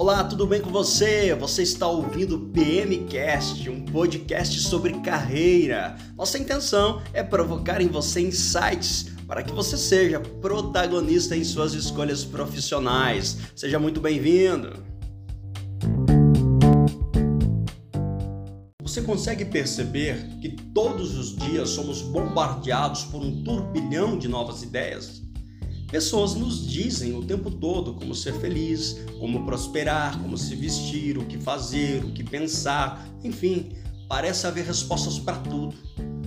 Olá, tudo bem com você? Você está ouvindo o PMcast, um podcast sobre carreira. Nossa intenção é provocar em você insights para que você seja protagonista em suas escolhas profissionais. Seja muito bem-vindo. Você consegue perceber que todos os dias somos bombardeados por um turbilhão de novas ideias? Pessoas nos dizem o tempo todo como ser feliz, como prosperar, como se vestir, o que fazer, o que pensar, enfim, parece haver respostas para tudo.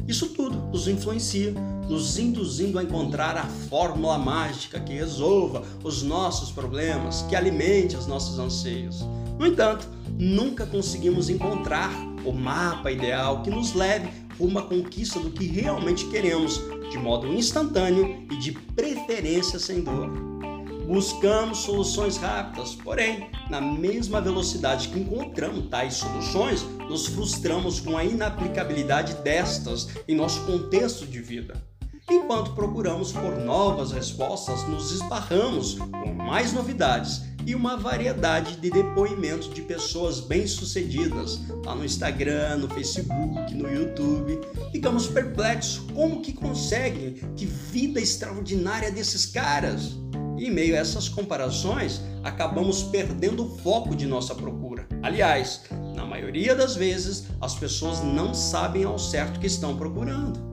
Isso tudo nos influencia, nos induzindo a encontrar a fórmula mágica que resolva os nossos problemas, que alimente os nossos anseios. No entanto, nunca conseguimos encontrar o mapa ideal que nos leve rumo à conquista do que realmente queremos, de modo instantâneo e de preferência sem dor. Buscamos soluções rápidas, porém, na mesma velocidade que encontramos tais soluções, nos frustramos com a inaplicabilidade destas em nosso contexto de vida. Enquanto procuramos por novas respostas, nos esbarramos com mais novidades e uma variedade de depoimentos de pessoas bem-sucedidas lá no Instagram, no Facebook, no YouTube. Ficamos perplexos como que conseguem, que vida extraordinária desses caras. E em meio a essas comparações, acabamos perdendo o foco de nossa procura. Aliás, na maioria das vezes, as pessoas não sabem ao certo o que estão procurando.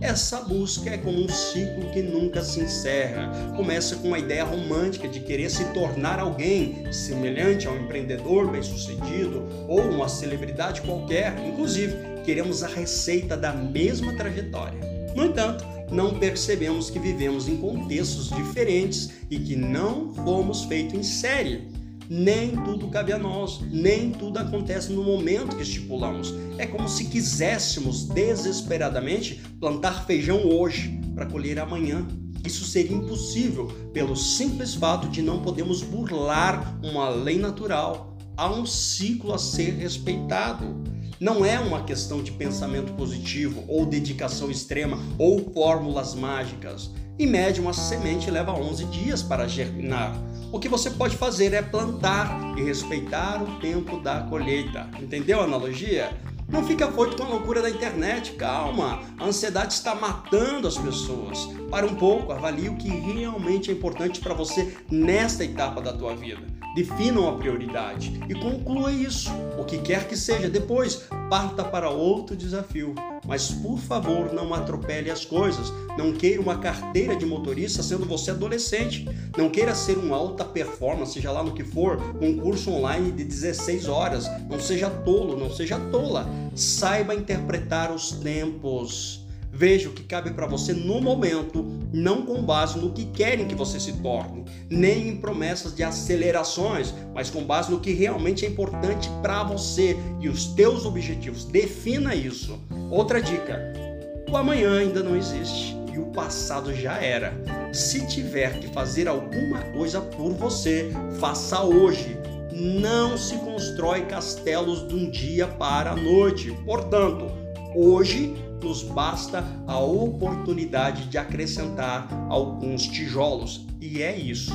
Essa busca é como um ciclo que nunca se encerra. Começa com uma ideia romântica de querer se tornar alguém semelhante a um empreendedor bem-sucedido ou uma celebridade qualquer. Inclusive, queremos a receita da mesma trajetória. No entanto, não percebemos que vivemos em contextos diferentes e que não fomos feitos em série nem tudo cabe a nós, nem tudo acontece no momento que estipulamos. É como se quiséssemos desesperadamente plantar feijão hoje para colher amanhã. Isso seria impossível pelo simples fato de não podemos burlar uma lei natural. Há um ciclo a ser respeitado. Não é uma questão de pensamento positivo ou dedicação extrema ou fórmulas mágicas. Em média, uma semente leva 11 dias para germinar. O que você pode fazer é plantar e respeitar o tempo da colheita. Entendeu a analogia? Não fica afoito com a loucura da internet, calma. A ansiedade está matando as pessoas. Para um pouco, avalie o que realmente é importante para você nesta etapa da tua vida. Defina uma prioridade e conclua isso, o que quer que seja. Depois, parta para outro desafio. Mas por favor, não atropele as coisas. Não queira uma carteira de motorista sendo você adolescente. Não queira ser um alta performance, seja lá no que for, um curso online de 16 horas. Não seja tolo, não seja tola. Saiba interpretar os tempos. Veja o que cabe para você no momento, não com base no que querem que você se torne, nem em promessas de acelerações, mas com base no que realmente é importante para você e os teus objetivos. Defina isso. Outra dica: o amanhã ainda não existe e o passado já era. Se tiver que fazer alguma coisa por você, faça hoje. Não se constrói castelos de um dia para a noite. Portanto, hoje nos basta a oportunidade de acrescentar alguns tijolos. E é isso.